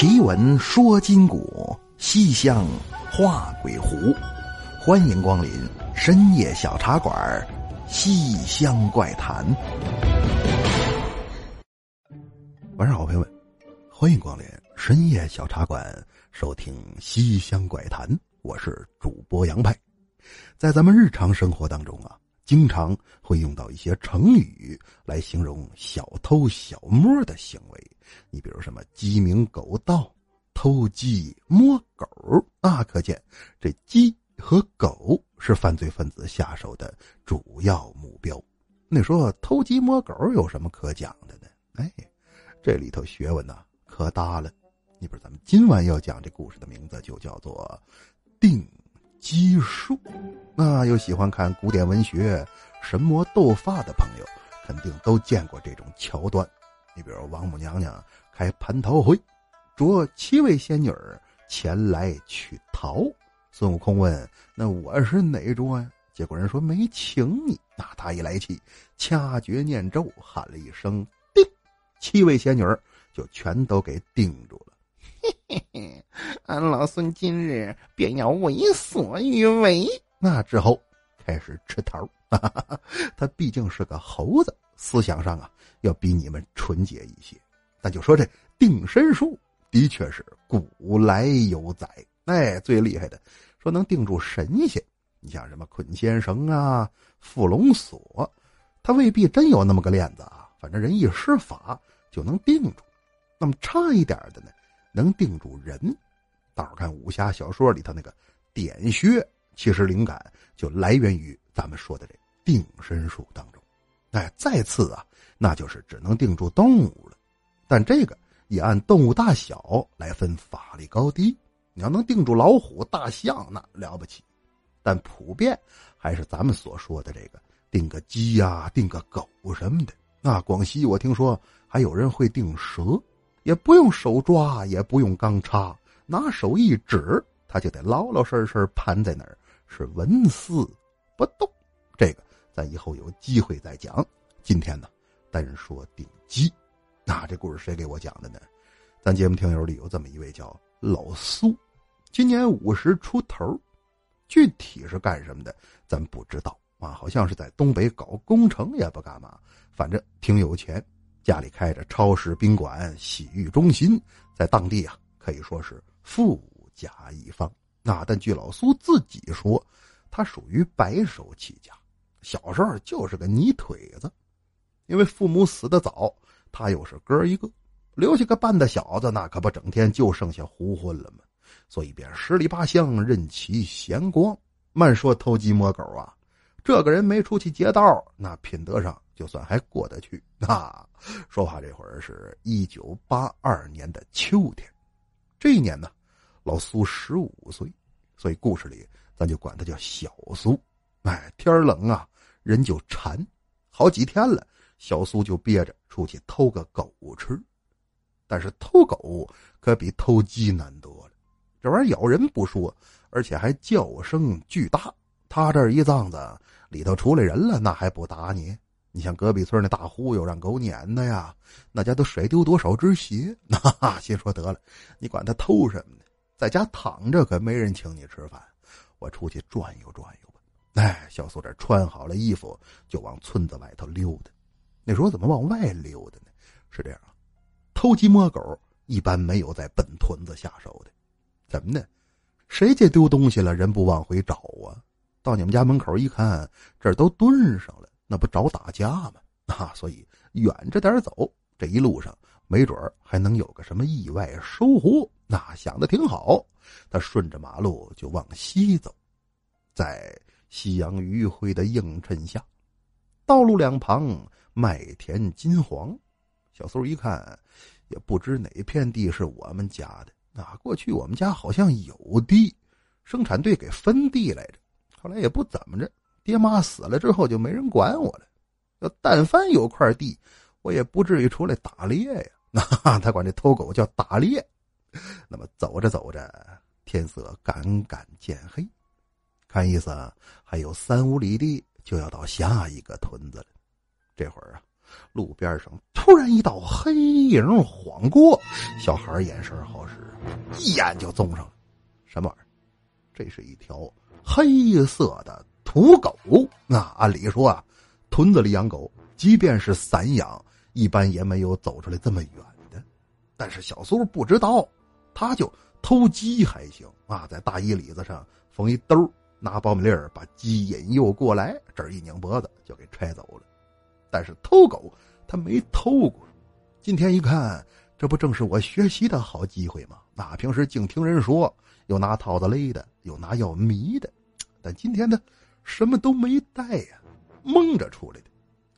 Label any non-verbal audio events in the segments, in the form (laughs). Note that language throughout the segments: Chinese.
奇闻说今古，西厢画鬼狐。欢迎光临深夜小茶馆，《西厢怪谈》。晚上好，朋友们，欢迎光临深夜小茶馆，收听《西厢怪谈》。我是主播杨派。在咱们日常生活当中啊，经常会用到一些成语来形容小偷小摸的行为。你比如什么鸡鸣狗盗、偷鸡摸狗，那可见这鸡和狗是犯罪分子下手的主要目标。你说偷鸡摸狗有什么可讲的呢？哎，这里头学问呢可大了。你比如咱们今晚要讲这故事的名字就叫做《定奇术》。那有喜欢看古典文学、神魔斗法的朋友，肯定都见过这种桥段。你比如王母娘娘开蟠桃会，捉七位仙女儿前来取桃。孙悟空问：“那我是哪桌呀？”结果人说没请你。那他一来气，掐诀念咒，喊了一声“定”，七位仙女儿就全都给定住了。俺老孙今日便要为所欲为。那之后开始吃桃。(laughs) 他毕竟是个猴子。思想上啊，要比你们纯洁一些。咱就说这定身术，的确是古来有载。哎，最厉害的，说能定住神仙。你像什么捆仙绳啊、缚龙锁，他未必真有那么个链子啊。反正人一施法就能定住。那么差一点的呢，能定住人。大伙看武侠小说里头那个点穴，其实灵感就来源于咱们说的这定身术当中。哎，再次啊，那就是只能定住动物了，但这个也按动物大小来分法力高低。你要能定住老虎、大象，那了不起；但普遍还是咱们所说的这个定个鸡呀、定个狗什么的。那广西我听说还有人会定蛇，也不用手抓，也不用钢叉，拿手一指，他就得老老实实盘在那儿，是纹丝不动。这个。咱以后有机会再讲。今天呢，单说顶鸡。那这故事谁给我讲的呢？咱节目听友里有这么一位叫老苏，今年五十出头，具体是干什么的，咱不知道啊。好像是在东北搞工程，也不干嘛，反正挺有钱，家里开着超市、宾馆、洗浴中心，在当地啊可以说是富甲一方。那但据老苏自己说，他属于白手起家。小时候就是个泥腿子，因为父母死的早，他又是哥一个，留下个半大小子，那可不整天就剩下胡混了吗？所以便十里八乡任其闲逛。慢说偷鸡摸狗啊，这个人没出去劫道，那品德上就算还过得去。那说话这会儿是一九八二年的秋天，这一年呢，老苏十五岁，所以故事里咱就管他叫小苏。哎，天冷啊，人就馋，好几天了，小苏就憋着出去偷个狗吃。但是偷狗可比偷鸡难多了，这玩意儿咬人不说，而且还叫声巨大。他这一脏子里头出来人了，那还不打你？你像隔壁村那大忽悠让狗撵的呀，那家都甩丢多少只鞋？(laughs) 那心说得了，你管他偷什么呢？在家躺着可没人请你吃饭，我出去转悠转悠吧。哎，小苏这穿好了衣服，就往村子外头溜达。那时候怎么往外溜达呢？是这样啊，偷鸡摸狗一般没有在本屯子下手的。怎么呢？谁家丢东西了，人不往回找啊？到你们家门口一看，这都蹲上了，那不找打架吗？啊，所以远着点走，这一路上没准儿还能有个什么意外收获。那想的挺好，他顺着马路就往西走，在。夕阳余晖的映衬下，道路两旁麦田金黄。小苏一看，也不知哪片地是我们家的。那过去我们家好像有地，生产队给分地来着。后来也不怎么着，爹妈死了之后就没人管我了。要但凡有块地，我也不至于出来打猎呀。(laughs) 那他管这偷狗叫打猎。那么走着走着，天色赶赶渐黑。看意思还有三五里地就要到下一个屯子了。这会儿啊，路边上突然一道黑影晃过，小孩眼神好使，一眼就纵上了。什么玩意儿？这是一条黑色的土狗。那按理说啊，屯子里养狗，即便是散养，一般也没有走出来这么远的。但是小苏不知道，他就偷鸡还行啊，在大衣里子上缝一兜，拿苞米粒儿把鸡引诱过来，这儿一拧脖子就给揣走了。但是偷狗他没偷过，今天一看，这不正是我学习的好机会吗？那平时净听人说。有拿套子勒的，有拿药迷的，但今天呢，什么都没带呀，蒙着出来的，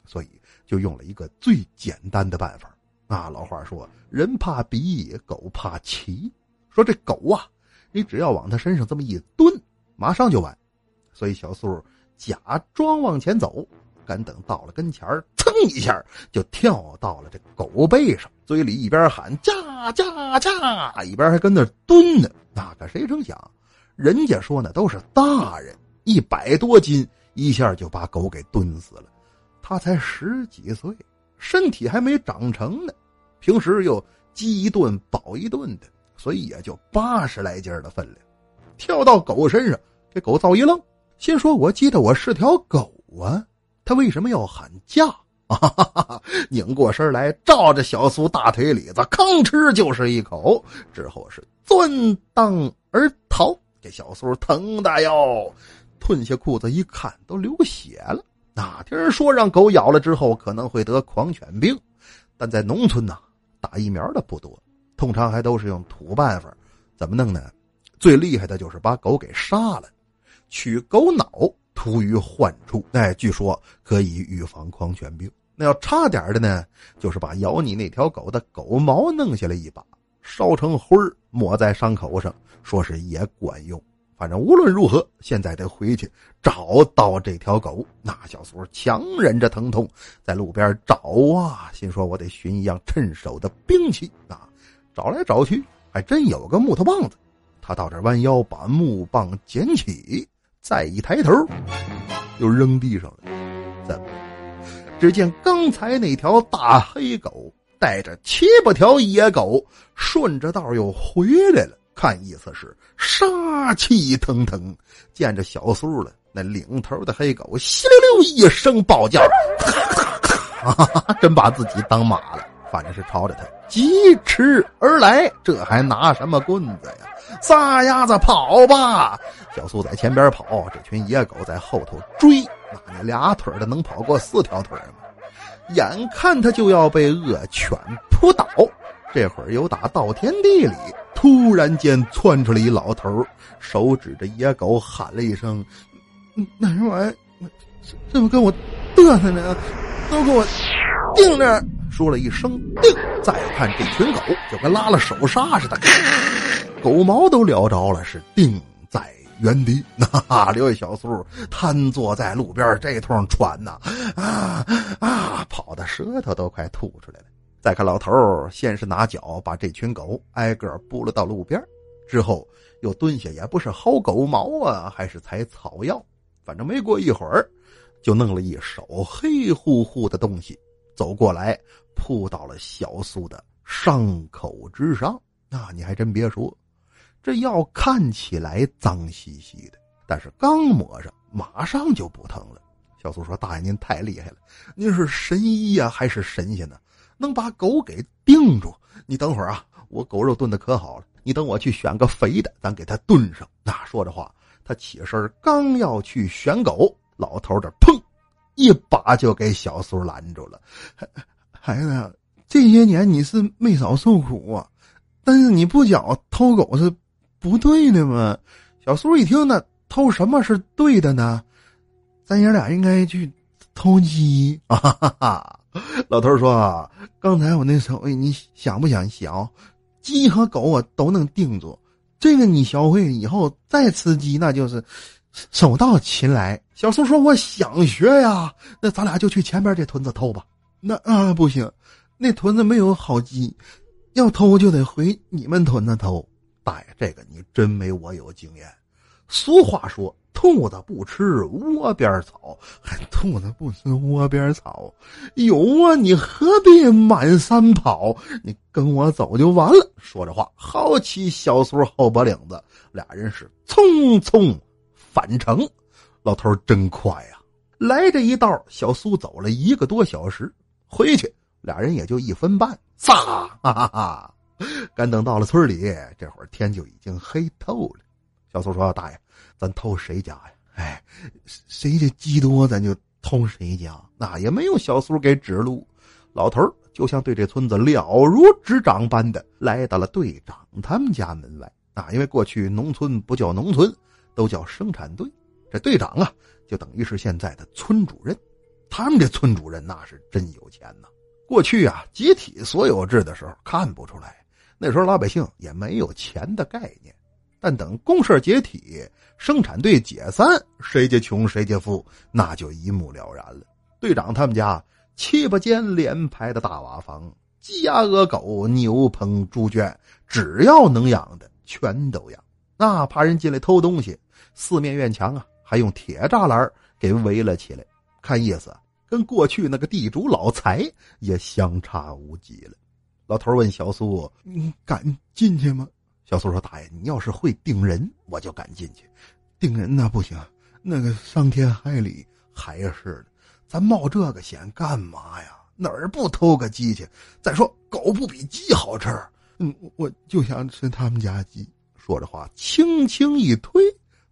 所以就用了一个最简单的办法。啊，老话说，人怕比，狗怕骑。说这狗啊，你只要往它身上这么一蹲，马上就完。所以小苏假装往前走，敢等到了跟前噌一下就跳到了这狗背上，嘴里一边喊“驾驾驾”，一边还跟那蹲呢。那可谁成想，人家说呢都是大人，一百多斤，一下就把狗给蹲死了。他才十几岁，身体还没长成呢，平时又饥一顿饱一顿的，所以也就八十来斤的分量。跳到狗身上，给狗造一愣，心说：“我记得我是条狗啊，他为什么要喊驾？” (laughs) 啊！拧过身来，照着小苏大腿里子，吭哧就是一口，之后是钻裆而逃，给小苏疼的哟！褪下裤子一看，都流血了。哪听人说，让狗咬了之后可能会得狂犬病，但在农村呐，打疫苗的不多，通常还都是用土办法。怎么弄呢？最厉害的就是把狗给杀了，取狗脑涂于患处，哎，据说可以预防狂犬病。那要差点的呢，就是把咬你那条狗的狗毛弄下来一把，烧成灰抹在伤口上，说是也管用。反正无论如何，现在得回去找到这条狗。那小苏强忍着疼痛，在路边找啊，心说我得寻一样趁手的兵器啊。找来找去，还真有个木头棒子。他到这弯腰把木棒捡起，再一抬头，又扔地上了。怎么？只见刚才那条大黑狗带着七八条野狗顺着道又回来了，看意思是杀气腾腾。见着小苏了，那领头的黑狗稀溜溜一声暴叫，咔咔咔真把自己当马了。反正是朝着他疾驰而来，这还拿什么棍子呀？撒丫子跑吧！小苏在前边跑，这群野狗在后头追。那你俩腿的能跑过四条腿吗？眼看他就要被恶犬扑倒，这会儿又打稻田地里突然间窜出来一老头，手指着野狗喊了一声：“那什么玩意儿？怎么跟我嘚瑟呢？都给我定那儿！”说了一声“定”，再看这群狗就跟拉了手刹似的，狗毛都撩着了，是定在。原地，那刘小苏瘫坐在路边，这通喘呐，啊啊，跑的舌头都快吐出来了。再看老头先是拿脚把这群狗挨个拨了到路边，之后又蹲下，也不是薅狗毛啊，还是采草药，反正没过一会儿，就弄了一手黑乎乎的东西，走过来扑到了小苏的伤口之上。那你还真别说。这药看起来脏兮兮的，但是刚抹上，马上就不疼了。小苏说：“大爷，您太厉害了，您是神医呀，还是神仙呢？能把狗给定住？你等会儿啊，我狗肉炖的可好了，你等我去选个肥的，咱给它炖上。”那说着话，他起身刚要去选狗，老头这砰，一把就给小苏拦住了。(laughs) 孩子，这些年你是没少受苦啊，但是你不讲偷狗是。不对的嘛！小苏一听呢，偷什么是对的呢？咱爷俩应该去偷鸡啊！哈 (laughs) 哈老头说：“刚才我那手艺，你想不想学？鸡和狗我都能定住。这个你学会以后再吃鸡，那就是手到擒来。”小苏说：“我想学呀，那咱俩就去前边这屯子偷吧。”那啊不行，那屯子没有好鸡，要偷就得回你们屯子偷。大爷，这个你真没我有经验。俗话说，兔子不吃窝边草，还兔子不吃窝边草，有啊，你何必满山跑？你跟我走就完了。说着话，薅起小苏后脖领子，俩人是匆匆返程。老头真快呀！来这一道，小苏走了一个多小时，回去俩人也就一分半。撒，哈哈哈！赶等到了村里，这会儿天就已经黑透了。小苏说：“大爷。”咱偷谁家呀？哎，谁家鸡多，咱就偷谁家。那也没有小苏给指路，老头就像对这村子了如指掌般的来到了队长他们家门外。啊，因为过去农村不叫农村，都叫生产队。这队长啊，就等于是现在的村主任。他们这村主任那是真有钱呐。过去啊，集体所有制的时候看不出来，那时候老百姓也没有钱的概念。但等公社解体。生产队解散，谁家穷谁家富，那就一目了然了。队长他们家七八间连排的大瓦房，鸡鸭鹅狗、牛棚猪圈，只要能养的全都养。那怕人进来偷东西，四面院墙啊，还用铁栅栏给围了起来。看意思，跟过去那个地主老财也相差无几了。老头问小苏：“你敢进去吗？”小苏说：“大爷，你要是会盯人，我就敢进去。盯人那不行，那个伤天害理。还是的，咱冒这个险干嘛呀？哪儿不偷个鸡去？再说狗不比鸡好吃。嗯，我就想吃他们家鸡。”说着话，轻轻一推，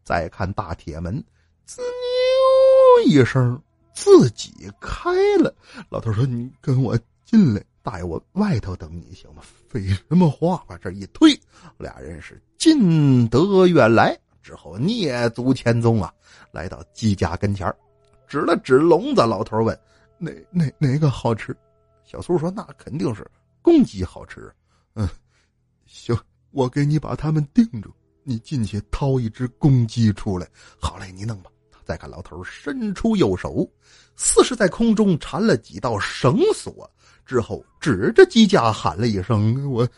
再看大铁门，滋溜一声，自己开了。老头说：“你跟我进来。”大爷，我外头等你行吗？废什么话！把这一推，俩人是进得远来之后蹑足潜踪啊，来到鸡家跟前指了指笼子。老头问：“哪哪哪个好吃？”小苏说：“那肯定是公鸡好吃。”嗯，行，我给你把他们定住，你进去掏一只公鸡出来。好嘞，你弄吧。再看老头伸出右手，似是在空中缠了几道绳索。之后，指着鸡架喊了一声：“我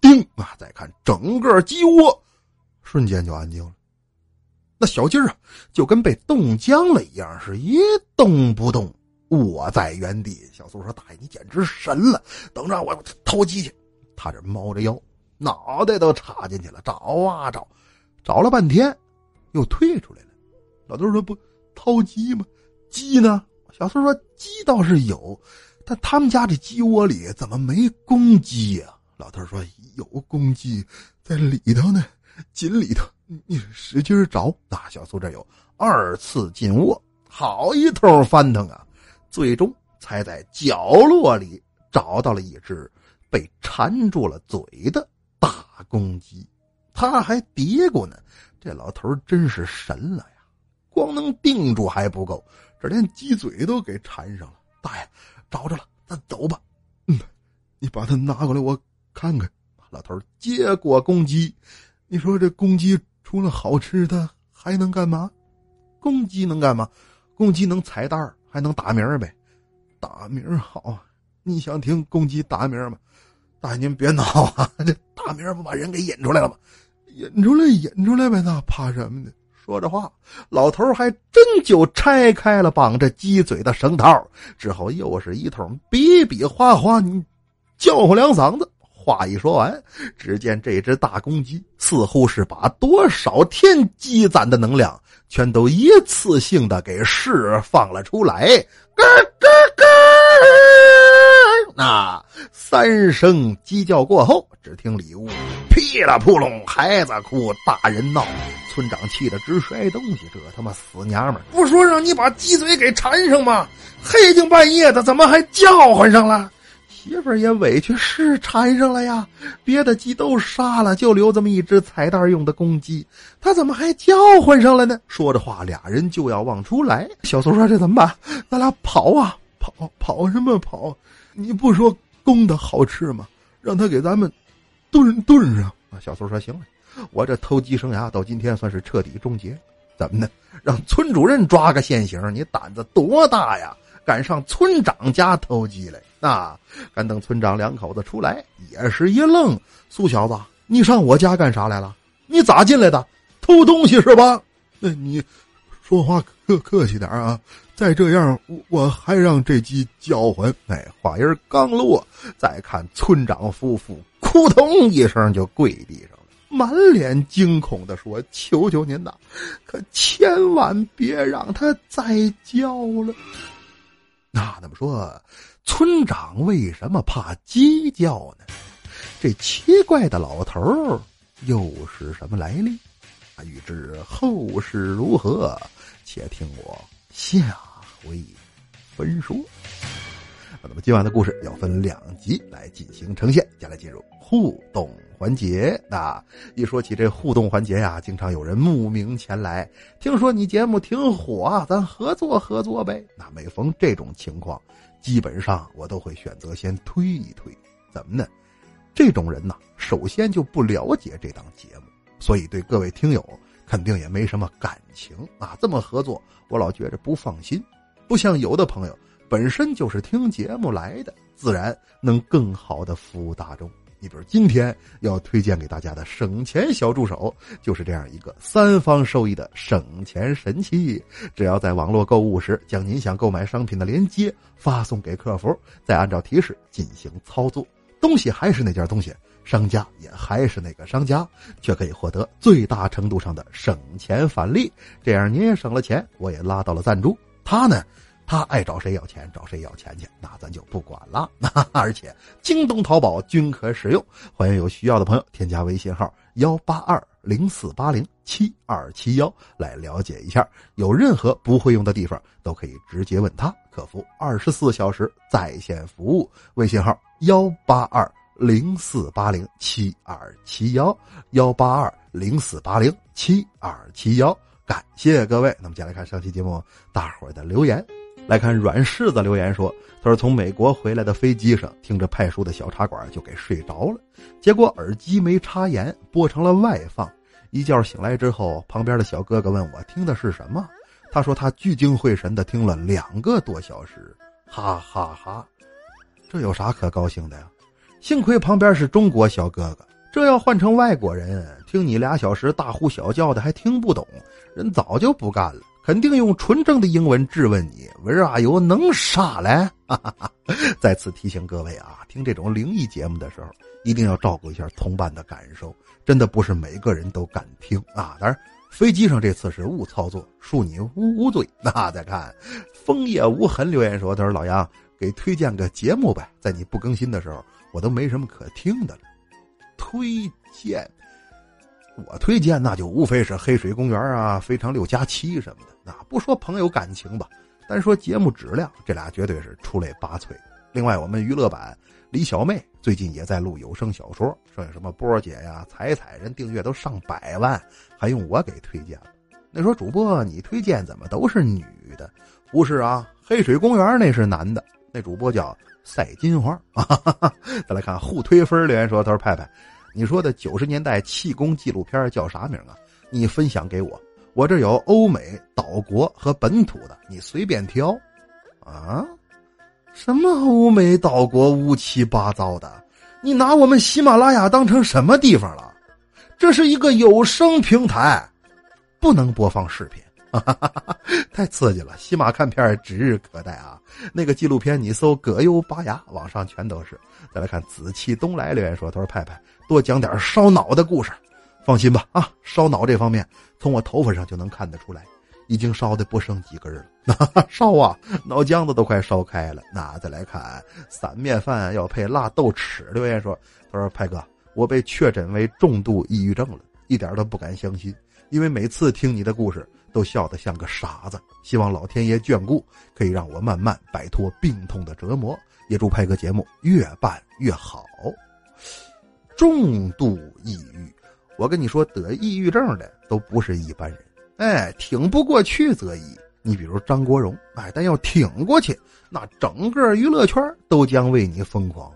叮啊！”再看整个鸡窝，瞬间就安静了。那小鸡儿啊，就跟被冻僵了一样，是一动不动，卧在原地。小苏说：“大爷，你简直神了！等着我偷鸡去。”他这猫着腰，脑袋都插进去了，找啊找，找了半天，又退出来了。老头说：“不掏鸡吗？鸡呢？”小苏说：“鸡倒是有。”但他们家这鸡窝里怎么没公鸡呀？老头说：“有公鸡在里头呢，井里头，你使劲找。”大小苏这有二次进窝，好一通翻腾啊！最终才在角落里找到了一只被缠住了嘴的大公鸡。他还嘀咕呢：“这老头真是神了！光能定住还不够，这连鸡嘴都给缠上了。”大爷。找着了，那走吧。嗯，你把它拿过来，我看看。老头接过公鸡，你说这公鸡除了好吃，的还能干嘛？公鸡能干嘛？公鸡能踩蛋儿，还能打鸣呗。打鸣好，你想听公鸡打鸣吗？大爷您别闹啊！这打鸣不把人给引出来了吗？引出来，引出来呗，那怕什么呢？说着话，老头还真就拆开了绑着鸡嘴的绳套，之后又是一通比比划划，你叫唤两嗓子。话一说完，只见这只大公鸡似乎是把多少天积攒的能量，全都一次性的给释放了出来，咯咯咯！那三声鸡叫过后，只听里屋噼里扑隆，孩子哭，大人闹。村长气得直摔东西，这他妈死娘们不说让你把鸡嘴给缠上吗？黑更半夜的，怎么还叫唤上了？媳妇儿也委屈，是缠上了呀。别的鸡都杀了，就留这么一只彩蛋用的公鸡，他怎么还叫唤上了呢？说着话，俩人就要往出来。小苏说：“这怎么办？咱俩跑啊，跑跑什么跑？你不说公的好吃吗？让他给咱们炖炖上。”啊，小苏说：“行了。”我这偷鸡生涯到今天算是彻底终结，怎么呢？让村主任抓个现行，你胆子多大呀？敢上村长家偷鸡来？啊！敢等村长两口子出来，也是一愣。苏小子，你上我家干啥来了？你咋进来的？偷东西是吧？那你说话客客气点啊！再这样，我我还让这鸡叫唤。哎，话音刚落，再看村长夫妇，扑通一声就跪地上了，满脸惊恐的说：“求求您呐，可千万别让他再叫了。”那那么说，村长为什么怕鸡叫呢？这奇怪的老头又是什么来历？欲知后事如何，且听我下回分说。那么今晚的故事要分两集来进行呈现，接下来进入互动环节。那一说起这互动环节呀，经常有人慕名前来，听说你节目挺火，咱合作合作呗。那每逢这种情况，基本上我都会选择先推一推。怎么呢？这种人呢，首先就不了解这档节目，所以对各位听友肯定也没什么感情啊。这么合作，我老觉着不放心。不像有的朋友本身就是听节目来的，自然能更好的服务大众。你比如今天要推荐给大家的省钱小助手，就是这样一个三方受益的省钱神器。只要在网络购物时，将您想购买商品的链接发送给客服，再按照提示进行操作。东西还是那件东西，商家也还是那个商家，却可以获得最大程度上的省钱返利。这样您也省了钱，我也拉到了赞助。他呢，他爱找谁要钱找谁要钱去，那咱就不管了。(laughs) 而且京东、淘宝均可使用。欢迎有需要的朋友添加微信号幺八二零四八零七二七幺来了解一下。有任何不会用的地方，都可以直接问他。客服二十四小时在线服务，微信号幺八二零四八零七二七幺幺八二零四八零七二七幺，感谢各位。那么接下来看上期节目大伙儿的留言，来看软柿子留言说，他说从美国回来的飞机上，听着派叔的小茶馆就给睡着了，结果耳机没插严，播成了外放，一觉醒来之后，旁边的小哥哥问我听的是什么。他说他聚精会神的听了两个多小时，哈哈哈！这有啥可高兴的呀？幸亏旁边是中国小哥哥，这要换成外国人，听你俩小时大呼小叫的还听不懂，人早就不干了，肯定用纯正的英文质问你：“Where are you？能啥嘞？”哈哈哈！再次提醒各位啊，听这种灵异节目的时候，一定要照顾一下同伴的感受，真的不是每个人都敢听啊！当然。飞机上这次是误操作，恕你无无罪。(laughs) 那再看，枫叶无痕留言说：“他说老杨给推荐个节目呗，在你不更新的时候，我都没什么可听的了。推荐，我推荐那就无非是黑水公园啊、非常六加七什么的。那不说朋友感情吧，单说节目质量，这俩绝对是出类拔萃。另外，我们娱乐版。”李小妹最近也在录有声小说，剩下什么波姐呀、彩彩，人订阅都上百万，还用我给推荐了？那说主播你推荐怎么都是女的？不是啊，黑水公园那是男的，那主播叫赛金花啊。(laughs) 再来看互推分留言说：“他说派派，你说的九十年代气功纪录片叫啥名啊？你分享给我，我这有欧美、岛国和本土的，你随便挑。”啊？什么欧美岛国乌七八糟的？你拿我们喜马拉雅当成什么地方了？这是一个有声平台，不能播放视频，(laughs) 太刺激了！喜马看片指日可待啊！那个纪录片你搜“葛优拔牙”，网上全都是。再来看紫气东来留言说：“他说派派多讲点烧脑的故事，放心吧啊，烧脑这方面从我头发上就能看得出来。”已经烧的不剩几根了，(laughs) 烧啊，脑浆子都快烧开了。那再来看散面饭要配辣豆豉。留言说：“他说派哥，我被确诊为重度抑郁症了，一点都不敢相信，因为每次听你的故事都笑得像个傻子。希望老天爷眷顾，可以让我慢慢摆脱病痛的折磨。也祝派哥节目越办越好。重度抑郁，我跟你说，得抑郁症的都不是一般人。”哎，挺不过去则已。你比如张国荣，哎，但要挺过去，那整个娱乐圈都将为你疯狂。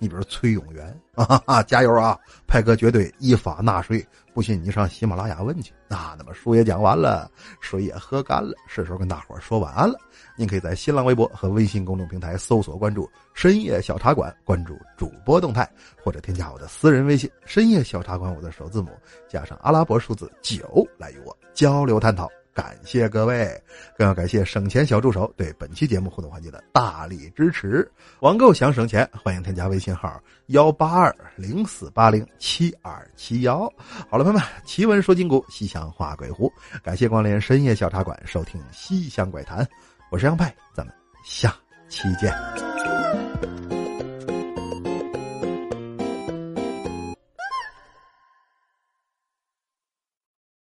你比如崔永元，啊哈哈，加油啊！派哥绝对依法纳税，不信你上喜马拉雅问去啊。那么书也讲完了，水也喝干了，是时候跟大伙儿说晚安了。您可以在新浪微博和微信公众平台搜索关注“深夜小茶馆”，关注主播动态，或者添加我的私人微信“深夜小茶馆”，我的首字母加上阿拉伯数字九，来与我交流探讨。感谢各位，更要感谢省钱小助手对本期节目互动环节的大力支持。网购想省钱，欢迎添加微信号幺八二零四八零七二七幺。好了，朋友们，奇闻说今古，西厢画鬼狐，感谢光临深夜小茶馆，收听西厢怪谈。我是杨派，咱们下期见。